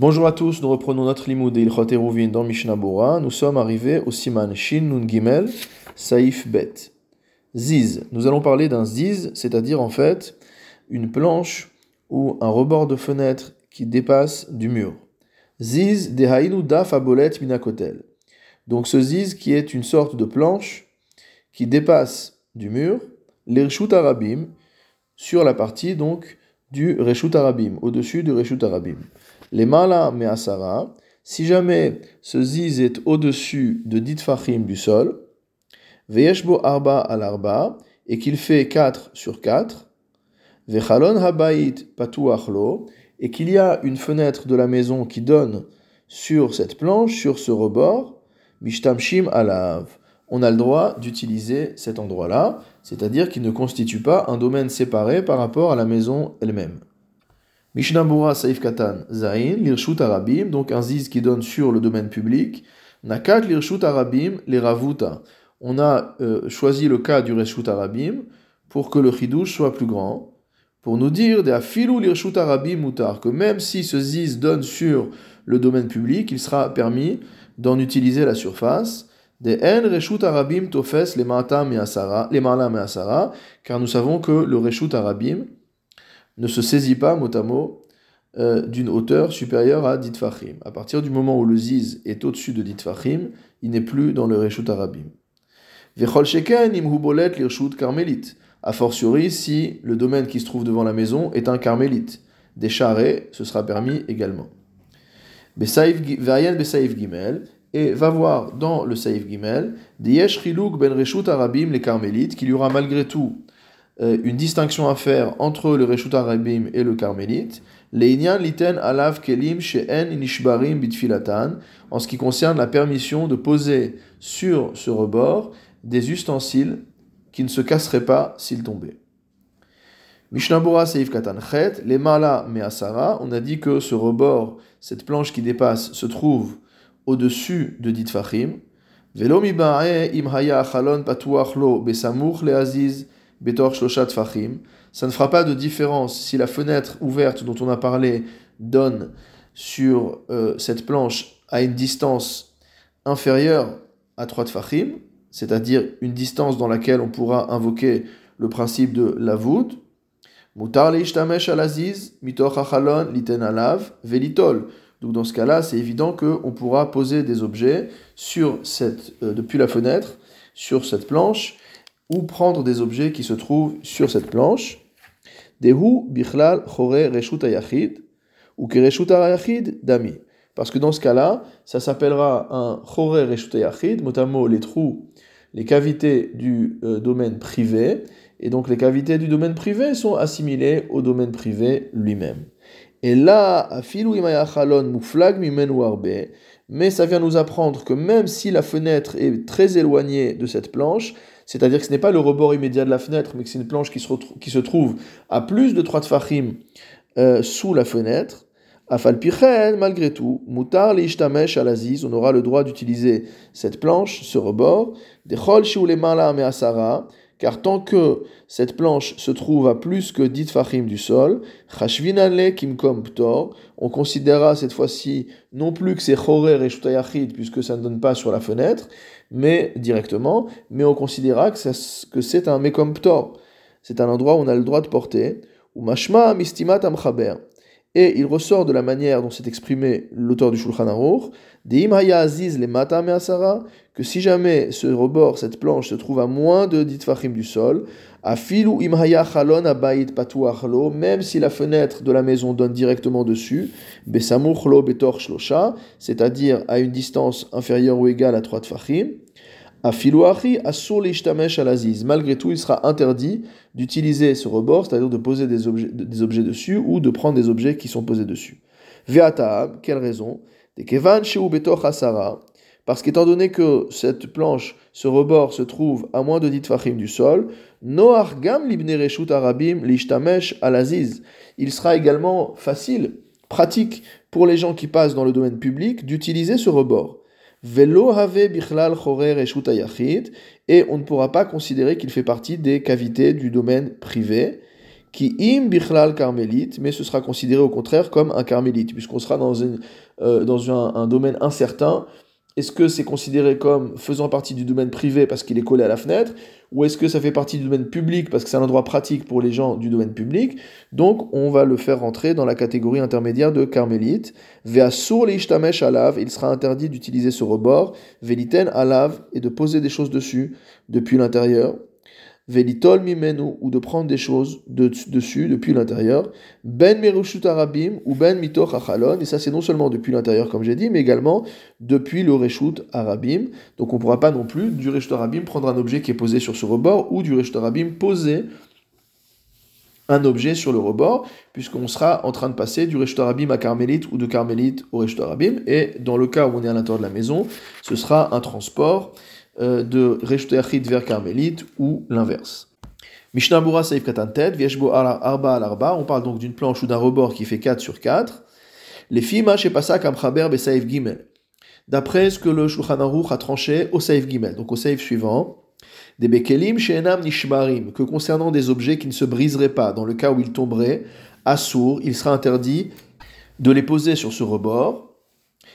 Bonjour à tous, nous reprenons notre limoud Eruvin dans Mishnah. Nous sommes arrivés au Siman Shin Nun Gimel Saif Bet. Ziz. Nous allons parler d'un ziz, c'est-à-dire en fait une planche ou un rebord de fenêtre qui dépasse du mur. Ziz de Hainu Daf Abolet Minakotel. Donc ce ziz qui est une sorte de planche qui dépasse du mur, l'Irshut Arabim, sur la partie donc du Reshut Arabim, au-dessus du Reshut Arabim. Les Mala Measara, si jamais ce ziz est au-dessus de dit fachim du sol, Veyeshbo Arba al Arba, et qu'il fait 4 sur 4, Vechalon Habayit Patuachlo, et qu'il y a une fenêtre de la maison qui donne sur cette planche, sur ce rebord, Mishtamshim Alav. On a le droit d'utiliser cet endroit-là, c'est-à-dire qu'il ne constitue pas un domaine séparé par rapport à la maison elle-même. Mishnambura Saif Katan Zain, l'Irshut Arabim, donc un ziz qui donne sur le domaine public. Nakat l'Irshut Arabim, les. On a euh, choisi le cas du Reshut Arabim pour que le chidouche soit plus grand. Pour nous dire, de Afilou l'Irshut Arabim mutar, que même si ce ziz donne sur le domaine public, il sera permis d'en utiliser la surface. De En Reshut Arabim tofes les Ma'atam les Asara, car nous savons que le Reshut Arabim, ne se saisit pas mot à mot euh, d'une hauteur supérieure à dit fachim. À partir du moment où le ziz est au-dessus de dit fachim, il n'est plus dans le reshut arabim. Vechol sheken im hubolet l'irshut carmélite. A fortiori, si le domaine qui se trouve devant la maison est un carmélite. Des charrets, ce sera permis également. Vayen besaïf gimel, et va voir dans le saïf gimel, des yesh ben reshut arabim les carmélites, qu'il y aura malgré tout une distinction à faire entre le Reshut et le Carmélite. Leinyan liten alav kelim she'en nishbarim bitfilatan, en ce qui concerne la permission de poser sur ce rebord des ustensiles qui ne se casseraient pas s'ils tombaient. Mishnabura Seif Katan Chet, les Mala Measara, on a dit que ce rebord, cette planche qui dépasse, se trouve au-dessus de Dit Fachim. Velo mibae im haya chalon patuach lo besamuch le aziz Betor Shloshat Fachim. Ça ne fera pas de différence si la fenêtre ouverte dont on a parlé donne sur euh, cette planche à une distance inférieure à 3 Fachim, c'est-à-dire une distance dans laquelle on pourra invoquer le principe de la voûte. Mutar leishtamesh alaziz, mitoch achalon liten alav, velitol. Donc dans ce cas-là, c'est évident qu'on pourra poser des objets euh, depuis la fenêtre sur cette planche ou prendre des objets qui se trouvent sur cette planche. Dehu bichlal chore reshut ayachid ou que ayachid dami. Parce que dans ce cas-là, ça s'appellera un chore reshut ayachid, notamment les trous, les cavités du euh, domaine privé, et donc les cavités du domaine privé sont assimilées au domaine privé lui-même. Et là, afilu imayachalon muflag mimenu arbe, mais ça vient nous apprendre que même si la fenêtre est très éloignée de cette planche, c'est-à-dire que ce n'est pas le rebord immédiat de la fenêtre, mais que c'est une planche qui se, trouve à plus de 3 tfachim euh, sous la fenêtre, Afalpichen, malgré tout, mutar l'ishtamesh alaziz, on aura le droit d'utiliser cette planche, ce rebord, me'asara, car tant que cette planche se trouve à plus que 10 fachim du sol, on considérera cette fois-ci non plus que c'est chorer et puisque ça ne donne pas sur la fenêtre, mais directement, mais on considérera que c'est un mekom ptor. C'est un endroit où on a le droit de porter, ou mashma mistimat amchaber. Et il ressort de la manière dont s'est exprimé l'auteur du Shulchan Aruch, aziz le mata que si jamais ce rebord, cette planche, se trouve à moins de ditfachim du sol, afilu imhaya chalon abayit patuachlo, même si la fenêtre de la maison donne directement dessus, besamuchlo betor c'est-à-dire à une distance inférieure ou égale à 3 tfachim, Malgré tout, il sera interdit d'utiliser ce rebord, c'est-à-dire de poser des objets, des objets dessus ou de prendre des objets qui sont posés dessus. Ve'ataab, quelle raison? Parce qu'étant donné que cette planche, ce rebord se trouve à moins de 10 fachim du sol, arabim alaziz. Il sera également facile, pratique pour les gens qui passent dans le domaine public d'utiliser ce rebord. Et on ne pourra pas considérer qu'il fait partie des cavités du domaine privé, qui im bichlal carmélite, mais ce sera considéré au contraire comme un carmélite, puisqu'on sera dans, euh, dans un, domaine incertain. Est-ce que c'est considéré comme faisant partie du domaine privé parce qu'il est collé à la fenêtre, ou est-ce que ça fait partie du domaine public parce que c'est un endroit pratique pour les gens du domaine public? Donc on va le faire rentrer dans la catégorie intermédiaire de carmélite. Ve'asur leishtamesh alav, il sera interdit d'utiliser ce rebord, veliten alav, et de poser des choses dessus depuis l'intérieur velitol mimenu, ou de prendre des choses dessus, depuis l'intérieur, ben merushut arabim, ou ben mitoch achalon, et ça c'est non seulement depuis l'intérieur comme j'ai dit, mais également depuis le reshut arabim. Donc on ne pourra pas non plus du reshut arabim prendre un objet qui est posé sur ce rebord, ou du reshut arabim poser un objet sur le rebord, puisqu'on sera en train de passer du reshut arabim à carmélite ou de carmélite au reshut arabim, et dans le cas où on est à l'intérieur de la maison, ce sera un transport de Reshut vers Carmélite ou l'inverse. Mishnah Bura Saif Katantet, Vieshbo Arba al Arba, on parle donc d'une planche ou d'un rebord qui fait 4 sur 4. Les Fima Shepasak Amchaber Besaif Gimel. D'après ce que le Shulchan Aruch a tranché au Saif Gimel, donc au Saif suivant, des Bekelim Nishmarim, que concernant des objets qui ne se briseraient pas, dans le cas où ils tomberaient, à sourd, il sera interdit de les poser sur ce rebord,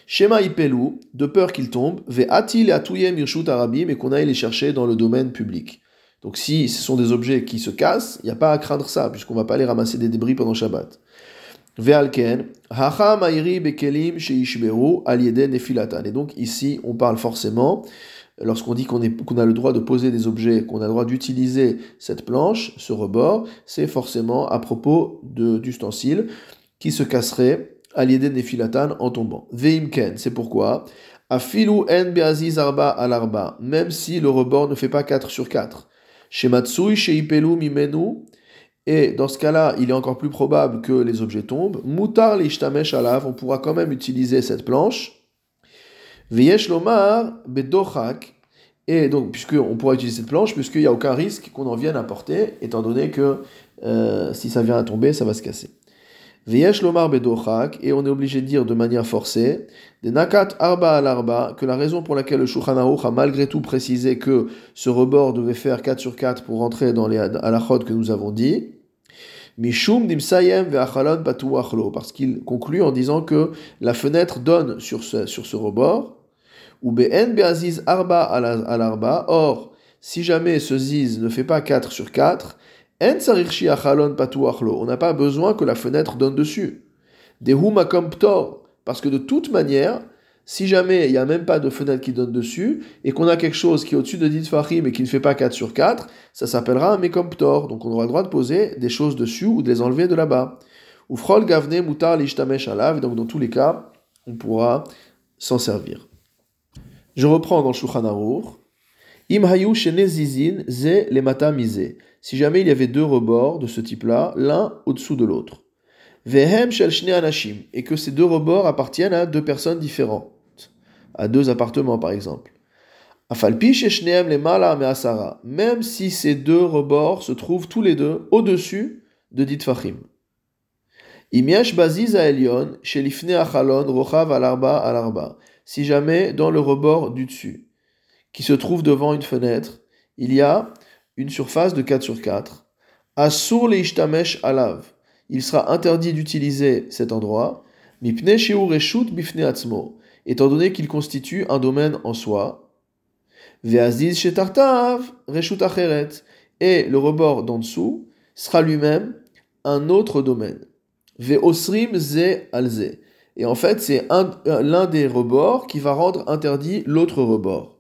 Shema Ipelu, de peur qu'il tombe, ve atil atuyem irshut arabim, et qu'on aille les chercher dans le domaine public. Donc si ce sont des objets qui se cassent, il n'y a pas à craindre ça, puisqu'on ne va pas aller ramasser des débris pendant Shabbat. Ve'alken, hacha ma'iri bekelim sheishberu al nefilatan. Et donc ici, on parle forcément, lorsqu'on dit qu'on a le droit de poser des objets, qu'on a le droit d'utiliser cette planche, ce rebord, c'est forcément à propos d'ustensiles qui se casseraient l'idée nefilatan en tombant. Veimken, c'est pourquoi? Afilu en beaziz arba même si le rebord ne fait pas 4 sur 4. Shematsui sheipelu mimenu, et dans ce cas-là, il est encore plus probable que les objets tombent. Mutar l'ishtamesh alav, on pourra quand même utiliser cette planche. Veyesh lomar et donc, puisqu'on pourra utiliser cette planche, puisqu'il n'y a aucun risque qu'on en vienne à porter, étant donné que euh, si ça vient à tomber, ça va se casser. Veyesh lomar bedochak, et on est obligé de dire de manière forcée, des nakat arba al arba, que la raison pour laquelle le Shulchan a malgré tout précisé que ce rebord devait faire 4 sur 4 pour rentrer dans les halachot que nous avons dit, Mishum dimsayem ve'achalon achlo, parce qu'il conclut en disant que la fenêtre donne sur ce, sur ce rebord, ou be'en be'aziz arba al arba, or, si jamais ce ziz ne fait pas 4 sur 4, on n'a pas besoin que la fenêtre donne dessus. parce que de toute manière, si jamais il n'y a même pas de fenêtre qui donne dessus, et qu'on a quelque chose qui est au-dessus de 10 fahim et qui ne fait pas 4 sur 4, ça s'appellera un mekomptor. Donc on aura le droit de poser des choses dessus ou de les enlever de là-bas. Ou frol gavne mutar lishtamesh alav, donc dans tous les cas, on pourra s'en servir. Je reprends dans Shulchan Im hayu zizin ze le si jamais il y avait deux rebords de ce type-là, l'un au-dessous de l'autre. Vehem shel anashim, et que ces deux rebords appartiennent à deux personnes différentes, à deux appartements par exemple. Afalpi sheshneem le mala me'asara, même si ces deux rebords se trouvent tous les deux au-dessus de dit fachim. Imiesh baziz elion shelifne achalon rochav alarba alarba. Si jamais dans le rebord du dessus, qui se trouve devant une fenêtre, il y a une surface de 4 sur 4. Asur leishtamesh alav. Il sera interdit d'utiliser cet endroit. Mipne reshut bifne atzmo. Étant donné qu'il constitue un domaine en soi. Veaziz shetartav reshut acheret. Et le rebord d'en dessous sera lui-même un autre domaine. Veosrim ze alze. Et en fait, c'est l'un des rebords qui va rendre interdit l'autre rebord.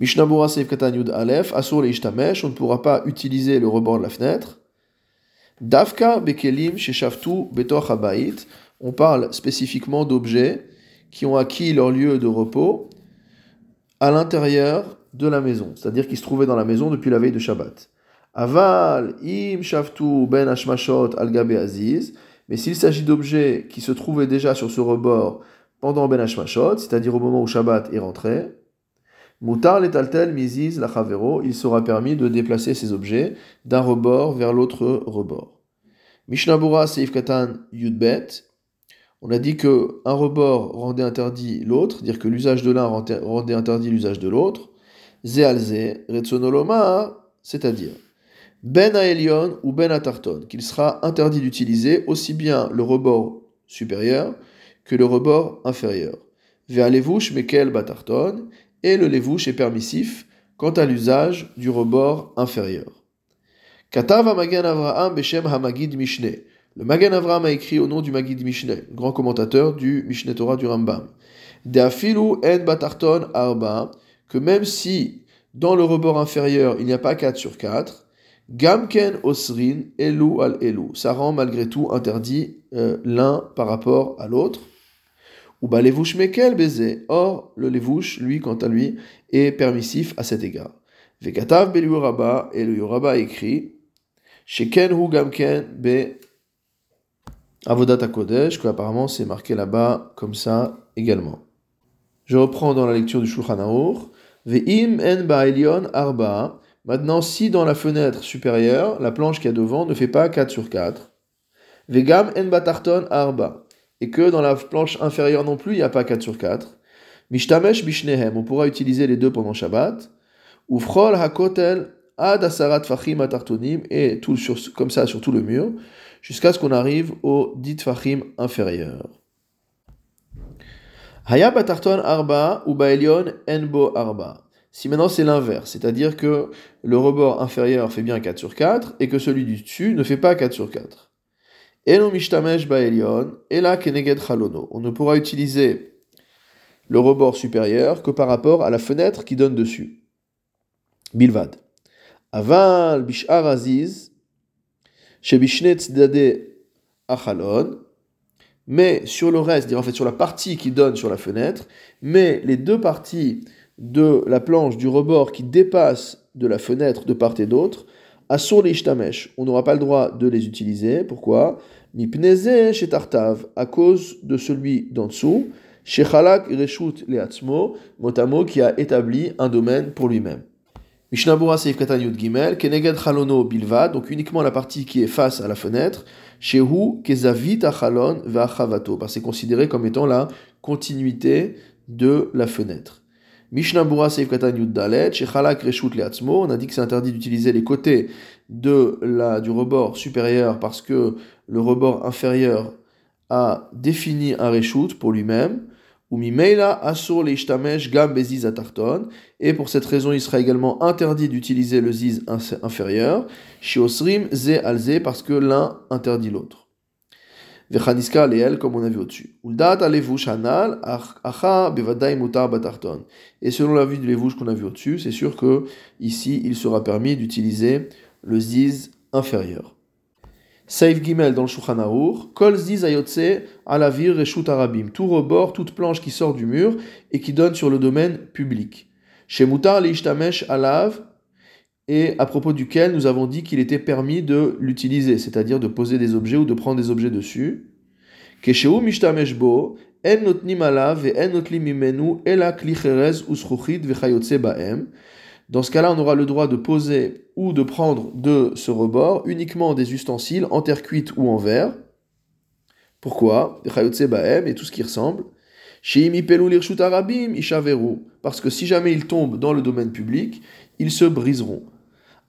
Mishnabura Seif Aleph, Asur on ne pourra pas utiliser le rebord de la fenêtre. Davka Bekelim Sheshaftu Betoch Habayit, on parle spécifiquement d'objets qui ont acquis leur lieu de repos à l'intérieur de la maison, c'est-à-dire qui se trouvaient dans la maison depuis la veille de Shabbat. Aval im shaftu ben ashmashot al gabe aziz, mais s'il s'agit d'objets qui se trouvaient déjà sur ce rebord pendant ben ashmashot, c'est-à-dire au moment où Shabbat est rentré, Moutar letaltel miziz la il sera permis de déplacer ces objets d'un rebord vers l'autre rebord. Mishnabura seif katan yudbet. On a dit que un rebord rendait interdit l'autre, dire que l'usage de l'un rendait interdit l'usage de l'autre. Zealze retsonoloma, c'est-à-dire Ben Aelion ou Ben Atarton, qu'il sera interdit d'utiliser aussi bien le rebord supérieur que le rebord inférieur. Vers levouche mekel batarton, et le levouche est permissif quant à l'usage du rebord inférieur. Katav Magan Avraham Beshem Hamagid Mishneh. Le Magan Avraham a écrit au nom du Magid Mishneh, grand commentateur du Mishneh Torah du Rambam. Deafilu en batarton arba, que même si dans le rebord inférieur il n'y a pas 4 sur 4, Gamken osrin elu al elu. Ça rend malgré tout interdit euh, l'un par rapport à l'autre. Ou ba levouche mekel baiser. Or, le levouche, lui, quant à lui, est permissif à cet égard. Vekatav belu rabba, et le yoraba écrit, Sheken hu gamken be avodat kodesh, que apparemment c'est marqué là-bas comme ça également. Je reprends dans la lecture du Shulchan Aruch. En ba'elion arba. Maintenant, si dans la fenêtre supérieure, la planche qui a devant ne fait pas 4 sur 4, vegam en batarton arba, et que dans la planche inférieure non plus, il n'y a pas 4 sur 4, mishtamesh bishnehem, on pourra utiliser les deux pendant Shabbat, ou frol hakotel ad asarat fachim atartonim, et tout sur, comme ça sur tout le mur, jusqu'à ce qu'on arrive au dit fachim inférieur. Haya batarton arba ou baelion enbo arba. Si maintenant c'est l'inverse, c'est-à-dire que le rebord inférieur fait bien 4 sur 4 et que celui du dessus ne fait pas 4 sur 4. On ne pourra utiliser le rebord supérieur que par rapport à la fenêtre qui donne dessus. Bilvad. Aval bishar aziz, achalon, mais sur le reste, en fait sur la partie qui donne sur la fenêtre, mais les deux parties de la planche du rebord qui dépasse de la fenêtre de part et d'autre, Assur les on n'aura pas le droit de les utiliser. Pourquoi? Mipneze chez Tartav, à cause de celui d'en dessous, chez Chalak Reshut Leatzmo, motamo qui a établi un domaine pour lui-même. Mishnabura Seif Gimel, Keneged Chalono Bilva, donc uniquement la partie qui est face à la fenêtre, Shehu Kezavit Achalon Vachavato, parce que c'est considéré comme étant la continuité de la fenêtre. Mishnah Seif Katan Dalet, Shechalak Reshut Leatzmo, on a dit que c'est interdit d'utiliser les côtés de la, du rebord supérieur parce que le rebord inférieur a défini un Reshut pour lui-même. Ou Mimeila Asur Leishtamesh Gam Beziz Atarton, et pour cette raison il sera également interdit d'utiliser le Ziz inférieur, Shiosrim Ze Alze, parce que l'un interdit l'autre. Vechaniska leel, comme on a vu au-dessus. Et selon la vue de l'évouche qu'on a vu au-dessus, c'est sûr que ici il sera permis d'utiliser le ziz inférieur. Saif Gimel dans le Shulchan Kol ziz ayotse alavir reshut arabim. Tout rebord, toute planche qui sort du mur et qui donne sur le domaine public. Chez Mutar leishtamesh alav et à propos duquel nous avons dit qu'il était permis de l'utiliser, c'est-à-dire de poser des objets ou de prendre des objets dessus. Dans ce cas-là, on aura le droit de poser ou de prendre de ce rebord uniquement des ustensiles en terre cuite ou en verre. Pourquoi? Et tout ce qui ressemble. Parce que si jamais ils tombent dans le domaine public, ils se briseront.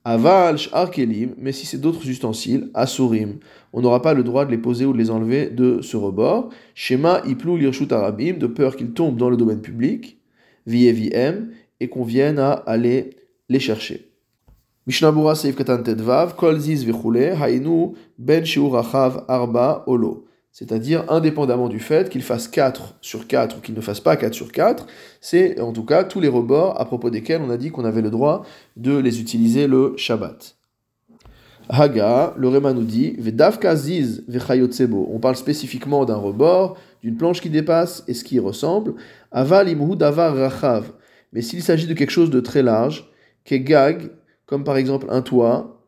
Aval, arkelim, mais si c'est d'autres ustensiles, asurim, on n'aura pas le droit de les poser ou de les enlever de ce rebord. Shema iplou lirshut arabim, de peur qu'ils tombent dans le domaine public, vieviem, et qu'on vienne à aller les chercher. Mishnabura seif katan tedvav, kol ziz hainu ben shiurachav arba olo c'est-à-dire indépendamment du fait qu'il fasse 4 sur 4 ou qu'il ne fasse pas 4 sur 4, c'est en tout cas tous les rebords à propos desquels on a dit qu'on avait le droit de les utiliser le Shabbat. Haga, le Réma nous dit, on parle spécifiquement d'un rebord, d'une planche qui dépasse et ce qui y ressemble, aval davar rachav, mais s'il s'agit de quelque chose de très large, gag, comme par exemple un toit,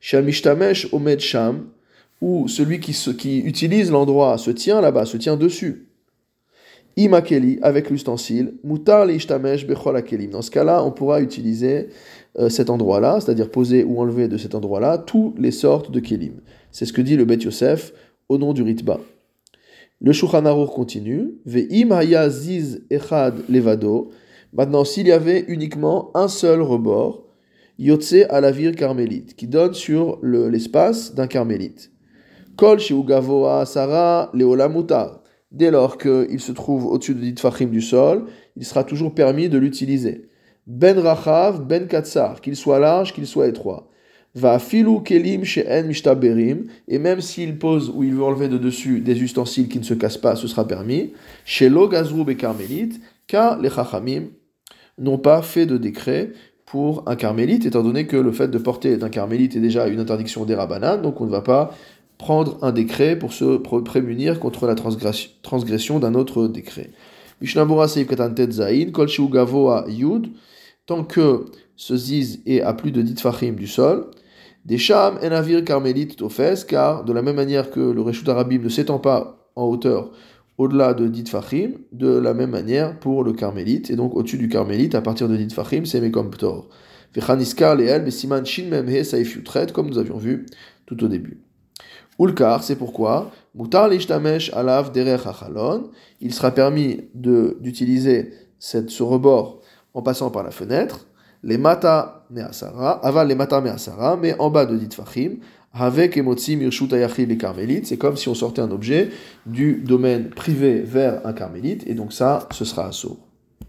shamishtamesh omed sham, où celui qui, utilise l'endroit se tient là-bas, se tient dessus. Imakeli, avec l'ustensile, mutar ishtamesh bechol akelim. Dans ce cas-là, on pourra utiliser euh, cet endroit-là, c'est-à-dire poser ou enlever de cet endroit-là toutes les sortes de kelim. C'est ce que dit le Bet Yosef au nom du Ritba. Le Shulchan continue. Ve'im ziz echad levado. Maintenant, s'il y avait uniquement un seul rebord, Yotse à la ville carmélite, qui donne sur l'espace d'un carmélite. Sarah. Dès lors qu'il se trouve au-dessus de Ditfachim du sol, il sera toujours permis de l'utiliser. Ben Rachav, Ben Katsar, qu'il soit large, qu'il soit étroit. Va filou kelim she'en mishtaberim, et même s'il pose ou il veut enlever de dessus des ustensiles qui ne se cassent pas, ce sera permis. Chez Logazrou et carmélite, car les chachamim n'ont pas fait de décret pour un carmélite, étant donné que le fait de porter d'un carmélite est déjà une interdiction des rabanan, donc on ne va pas prendre un décret pour se prémunir contre la transgression d'un autre décret. Yud, tant que ce ziz est à plus de dit fachim du sol, des sham en avir carmélite tofes, car de la même manière que le reshut arabim ne s'étend pas en hauteur au-delà de dit fachim, de la même manière pour le carmélite, et donc au-dessus du carmélite, à partir de dit fachim, c'est mekom ptor. Vechaniskar besiman shin memhe saif comme nous avions vu tout au début. Ulkar, c'est pourquoi, mutar lishtamesh alav derech achalon, il sera permis d'utiliser ce rebord en passant par la fenêtre, les mata me'asara, aval les mata me'asara, mais en bas de dit fachim, avec emotzi mirshut les carmélites, c'est comme si on sortait un objet du domaine privé vers un carmélite, et donc ça, ce sera assaut.